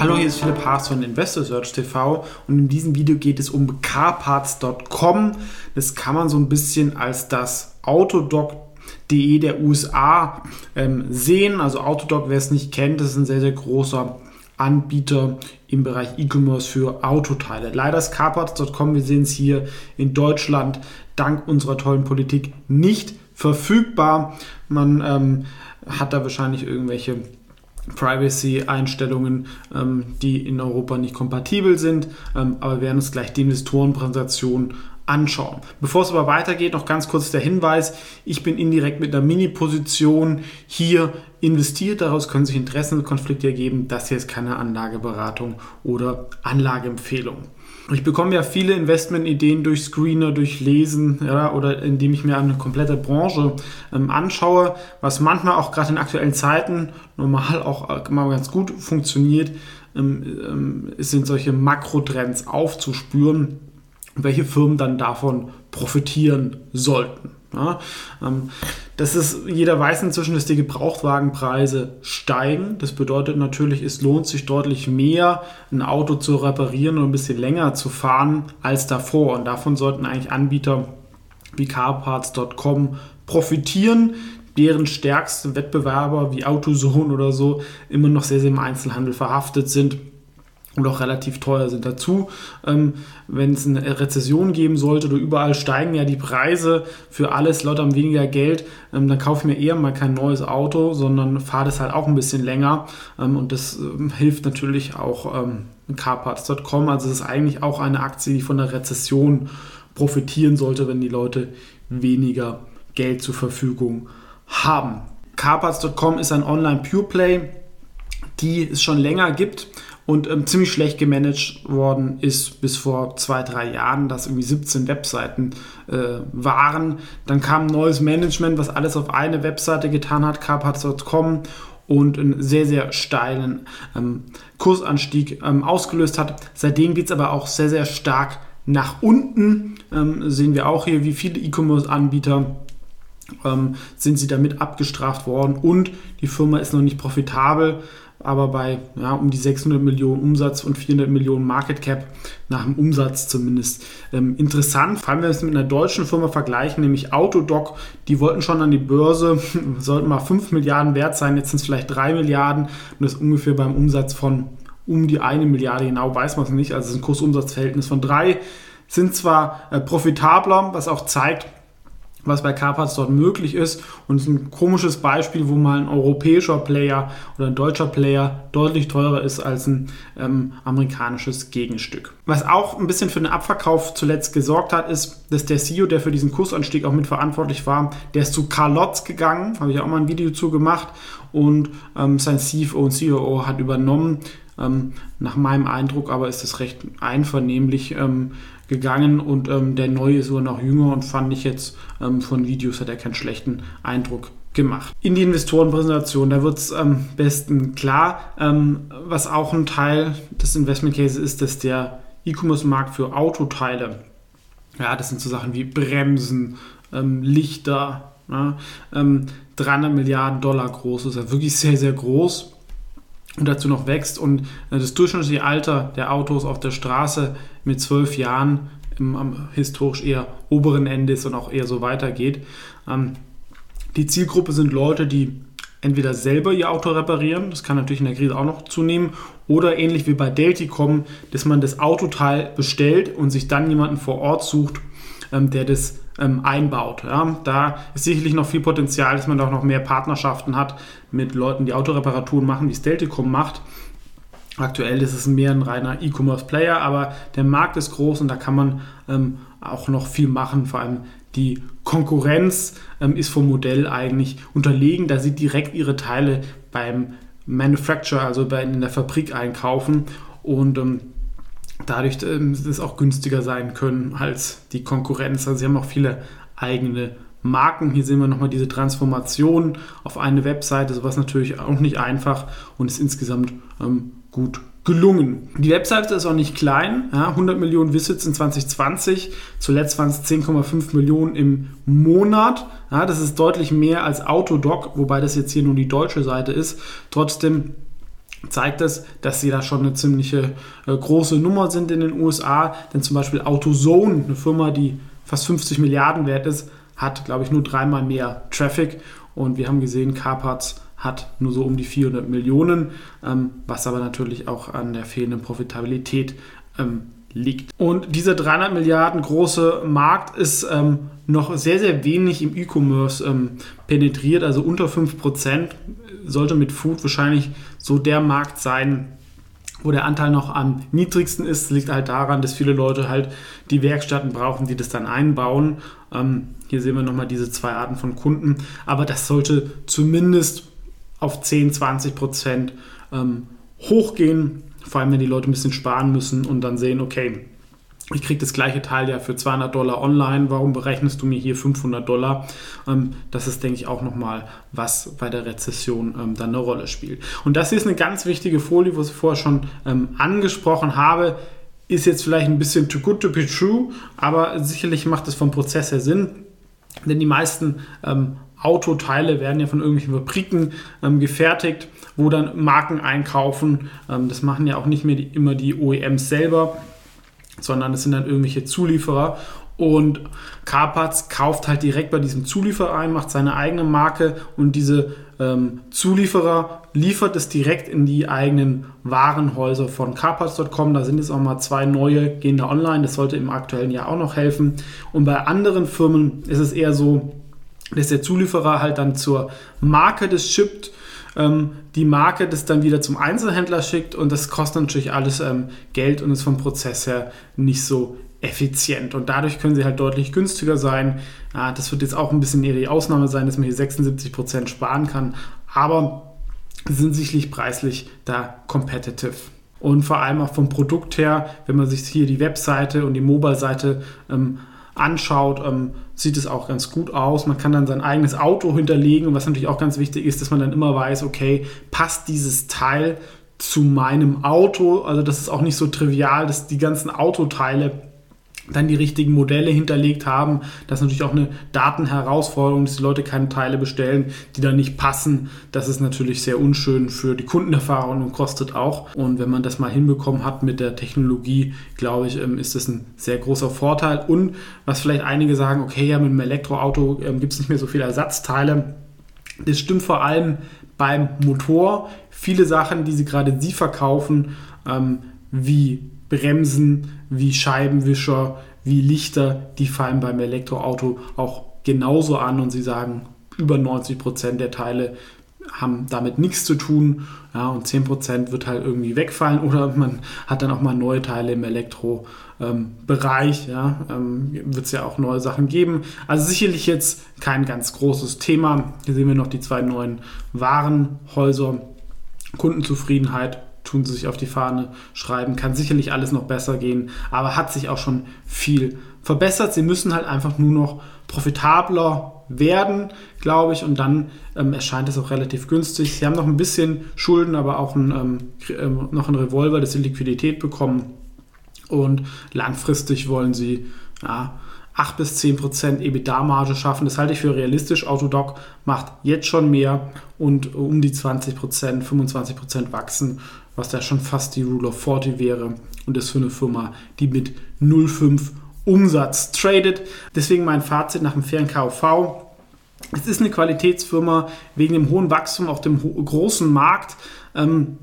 Hallo, hier ist Philipp Haas von Investor Search TV und in diesem Video geht es um carparts.com. Das kann man so ein bisschen als das Autodoc.de der USA ähm, sehen. Also Autodoc, wer es nicht kennt, ist ein sehr, sehr großer Anbieter im Bereich E-Commerce für Autoteile. Leider ist carparts.com, wir sehen es hier in Deutschland, dank unserer tollen Politik nicht verfügbar. Man ähm, hat da wahrscheinlich irgendwelche Privacy-Einstellungen, ähm, die in Europa nicht kompatibel sind. Ähm, aber wir werden uns gleich die Investorenpräsentation anschauen. Bevor es aber weitergeht, noch ganz kurz der Hinweis, ich bin indirekt mit einer Mini-Position hier investiert. Daraus können sich Interessenkonflikte ergeben. Das hier ist keine Anlageberatung oder Anlageempfehlung. Ich bekomme ja viele Investmentideen durch Screener, durch Lesen ja, oder indem ich mir eine komplette Branche ähm, anschaue, was manchmal auch gerade in aktuellen Zeiten normal auch äh, mal ganz gut funktioniert, ähm, ähm, sind solche Makrotrends aufzuspüren welche Firmen dann davon profitieren sollten. Ja, ähm, das ist, jeder weiß inzwischen, dass die Gebrauchtwagenpreise steigen. Das bedeutet natürlich, es lohnt sich deutlich mehr, ein Auto zu reparieren und ein bisschen länger zu fahren als davor. Und davon sollten eigentlich Anbieter wie carparts.com profitieren, deren stärkste Wettbewerber wie AutoZone oder so immer noch sehr, sehr im Einzelhandel verhaftet sind und auch relativ teuer sind. Dazu, ähm, wenn es eine Rezession geben sollte oder überall steigen ja die Preise für alles, Leute haben weniger Geld, ähm, dann kaufe ich mir eher mal kein neues Auto, sondern fahre das halt auch ein bisschen länger ähm, und das ähm, hilft natürlich auch ähm, carparts.com. Also es ist eigentlich auch eine Aktie, die von der Rezession profitieren sollte, wenn die Leute weniger Geld zur Verfügung haben. Carparts.com ist ein Online-Pure-Play, die es schon länger gibt und ähm, ziemlich schlecht gemanagt worden ist bis vor zwei, drei Jahren, dass irgendwie 17 Webseiten äh, waren. Dann kam ein neues Management, was alles auf eine Webseite getan hat, carparts.com und einen sehr, sehr steilen ähm, Kursanstieg ähm, ausgelöst hat. Seitdem geht es aber auch sehr, sehr stark nach unten. Ähm, sehen wir auch hier, wie viele E-Commerce-Anbieter ähm, sind sie damit abgestraft worden und die Firma ist noch nicht profitabel aber bei ja, um die 600 Millionen Umsatz und 400 Millionen Market Cap nach dem Umsatz zumindest. Ähm, interessant, vor allem wenn wir es mit einer deutschen Firma vergleichen, nämlich Autodoc, die wollten schon an die Börse, sollten mal 5 Milliarden wert sein, jetzt sind es vielleicht 3 Milliarden und das ist ungefähr beim Umsatz von um die 1 Milliarde, genau weiß man es nicht, also es ist ein Kursumsatzverhältnis von 3, sind zwar äh, profitabler, was auch zeigt, was bei Carparts dort möglich ist. Und es ist ein komisches Beispiel, wo mal ein europäischer Player oder ein deutscher Player deutlich teurer ist als ein ähm, amerikanisches Gegenstück. Was auch ein bisschen für den Abverkauf zuletzt gesorgt hat, ist, dass der CEO, der für diesen Kursanstieg auch mitverantwortlich war, der ist zu Carl Lotz gegangen, habe ich auch mal ein Video zu gemacht und ähm, sein CFO und CEO hat übernommen. Ähm, nach meinem Eindruck aber ist es recht einvernehmlich ähm, gegangen und ähm, der neue ist sogar noch jünger und fand ich jetzt ähm, von Videos hat er keinen schlechten Eindruck gemacht. In die Investorenpräsentation, da wird es am besten klar, ähm, was auch ein Teil des Investment Cases ist, dass der E-Commerce-Markt für Autoteile, ja, das sind so Sachen wie Bremsen, ähm, Lichter, ja, 300 Milliarden Dollar groß ist, ja wirklich sehr, sehr groß und dazu noch wächst und äh, das durchschnittliche Alter der Autos auf der Straße mit zwölf Jahren im, am historisch eher oberen Ende ist und auch eher so weitergeht. Ähm, die Zielgruppe sind Leute, die entweder selber ihr Auto reparieren, das kann natürlich in der Krise auch noch zunehmen, oder ähnlich wie bei Delticom, dass man das Autoteil bestellt und sich dann jemanden vor Ort sucht, ähm, der das ähm, einbaut. Ja. Da ist sicherlich noch viel Potenzial, dass man da auch noch mehr Partnerschaften hat mit Leuten, die Autoreparaturen machen, wie Stelticom macht. Aktuell ist es mehr ein reiner E-Commerce-Player, aber der Markt ist groß und da kann man ähm, auch noch viel machen. Vor allem die Konkurrenz ähm, ist vom Modell eigentlich unterlegen, da sie direkt ihre Teile beim Manufacturer, also bei, in der Fabrik einkaufen und ähm, dadurch ähm, es auch günstiger sein können als die Konkurrenz. Also sie haben auch viele eigene Marken. Hier sehen wir nochmal diese Transformation auf eine Webseite, sowas natürlich auch nicht einfach und ist insgesamt ähm, gut gelungen. Die Webseite ist auch nicht klein, ja, 100 Millionen Visits in 2020, zuletzt waren es 10,5 Millionen im Monat. Ja, das ist deutlich mehr als Autodoc, wobei das jetzt hier nur die deutsche Seite ist. Trotzdem zeigt es, dass sie da schon eine ziemliche äh, große Nummer sind in den USA. Denn zum Beispiel AutoZone, eine Firma, die fast 50 Milliarden wert ist, hat, glaube ich, nur dreimal mehr Traffic. Und wir haben gesehen, Carparts hat nur so um die 400 Millionen, ähm, was aber natürlich auch an der fehlenden Profitabilität ähm, liegt. Und dieser 300 Milliarden große Markt ist ähm, noch sehr, sehr wenig im E-Commerce ähm, penetriert, also unter 5%. Sollte mit Food wahrscheinlich so der Markt sein, wo der Anteil noch am niedrigsten ist. Das liegt halt daran, dass viele Leute halt die Werkstätten brauchen, die das dann einbauen. Ähm, hier sehen wir nochmal diese zwei Arten von Kunden. Aber das sollte zumindest auf 10, 20 Prozent ähm, hochgehen. Vor allem, wenn die Leute ein bisschen sparen müssen und dann sehen, okay, ich kriege das gleiche Teil ja für 200 Dollar online, warum berechnest du mir hier 500 Dollar? Ähm, das ist, denke ich, auch nochmal was bei der Rezession ähm, dann eine Rolle spielt. Und das ist eine ganz wichtige Folie, was ich vorher schon ähm, angesprochen habe. Ist jetzt vielleicht ein bisschen too good to be true, aber sicherlich macht es vom Prozess her Sinn, denn die meisten Autoteile werden ja von irgendwelchen Fabriken ähm, gefertigt, wo dann Marken einkaufen. Ähm, das machen ja auch nicht mehr die, immer die OEMs selber, sondern es sind dann irgendwelche Zulieferer. Und Carpatz kauft halt direkt bei diesem Zulieferer ein, macht seine eigene Marke und diese ähm, Zulieferer liefert es direkt in die eigenen Warenhäuser von Carpatz.com. Da sind jetzt auch mal zwei neue, gehen da online. Das sollte im aktuellen Jahr auch noch helfen. Und bei anderen Firmen ist es eher so, dass der Zulieferer halt dann zur Marke das shippt, ähm, die Marke das dann wieder zum Einzelhändler schickt und das kostet natürlich alles ähm, Geld und ist vom Prozess her nicht so effizient und dadurch können sie halt deutlich günstiger sein. Ja, das wird jetzt auch ein bisschen eher die Ausnahme sein, dass man hier 76% sparen kann, aber sind sicherlich preislich da competitive. Und vor allem auch vom Produkt her, wenn man sich hier die Webseite und die Mobile-Seite ähm, anschaut, ähm, sieht es auch ganz gut aus. Man kann dann sein eigenes Auto hinterlegen und was natürlich auch ganz wichtig ist, dass man dann immer weiß, okay, passt dieses Teil zu meinem Auto? Also das ist auch nicht so trivial, dass die ganzen Autoteile dann die richtigen Modelle hinterlegt haben. Das ist natürlich auch eine Datenherausforderung, dass die Leute keine Teile bestellen, die dann nicht passen. Das ist natürlich sehr unschön für die Kundenerfahrung und kostet auch. Und wenn man das mal hinbekommen hat mit der Technologie, glaube ich, ähm, ist das ein sehr großer Vorteil. Und was vielleicht einige sagen, okay, ja, mit einem Elektroauto ähm, gibt es nicht mehr so viele Ersatzteile. Das stimmt vor allem beim Motor. Viele Sachen, die sie gerade sie verkaufen, ähm, wie Bremsen, wie Scheibenwischer, wie Lichter, die fallen beim Elektroauto auch genauso an und sie sagen, über 90 Prozent der Teile haben damit nichts zu tun ja, und 10% wird halt irgendwie wegfallen oder man hat dann auch mal neue Teile im Elektrobereich. Ähm, ja, ähm, wird es ja auch neue Sachen geben. Also sicherlich jetzt kein ganz großes Thema. Hier sehen wir noch die zwei neuen Warenhäuser. Kundenzufriedenheit tun sie sich auf die Fahne schreiben. Kann sicherlich alles noch besser gehen, aber hat sich auch schon viel verbessert. Sie müssen halt einfach nur noch profitabler werden, glaube ich, und dann ähm, erscheint es auch relativ günstig. Sie haben noch ein bisschen Schulden, aber auch ein, ähm, ähm noch einen Revolver, dass sie Liquidität bekommen. Und langfristig wollen sie ja, 8 bis 10 Prozent EBITDA-Marge schaffen. Das halte ich für realistisch. Autodoc macht jetzt schon mehr und um die 20 Prozent, 25 Prozent wachsen was da schon fast die Rule of 40 wäre und das für eine Firma, die mit 0,5 Umsatz tradet. Deswegen mein Fazit nach dem fairen KV. Es ist eine Qualitätsfirma wegen dem hohen Wachstum auf dem großen Markt. Ähm,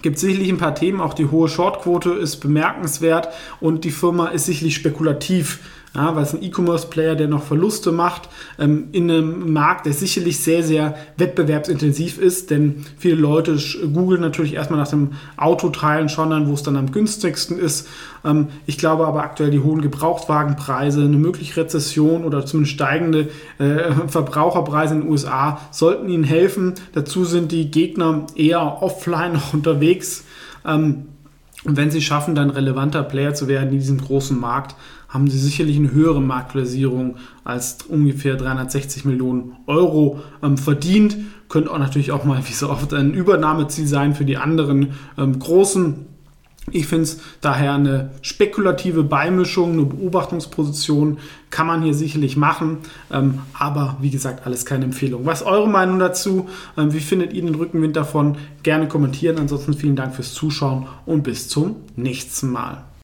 gibt sicherlich ein paar Themen, auch die hohe Shortquote ist bemerkenswert und die Firma ist sicherlich spekulativ ja, weil es ein E-Commerce-Player, der noch Verluste macht, ähm, in einem Markt, der sicherlich sehr, sehr wettbewerbsintensiv ist, denn viele Leute googeln natürlich erstmal nach dem Autoteilen, schauen dann, wo es dann am günstigsten ist. Ähm, ich glaube aber aktuell die hohen Gebrauchtwagenpreise, eine mögliche Rezession oder zumindest steigende äh, Verbraucherpreise in den USA sollten ihnen helfen. Dazu sind die Gegner eher offline unterwegs. Ähm, und wenn sie schaffen, dann relevanter Player zu werden in diesem großen Markt, haben sie sicherlich eine höhere Marktkapitalisierung als ungefähr 360 Millionen Euro ähm, verdient. Könnte auch natürlich auch mal, wie so oft, ein Übernahmeziel sein für die anderen ähm, großen Ich finde es daher eine spekulative Beimischung, eine Beobachtungsposition kann man hier sicherlich machen, ähm, aber wie gesagt, alles keine Empfehlung. Was ist eure Meinung dazu? Ähm, wie findet ihr den Rückenwind davon? Gerne kommentieren. Ansonsten vielen Dank fürs Zuschauen und bis zum nächsten Mal.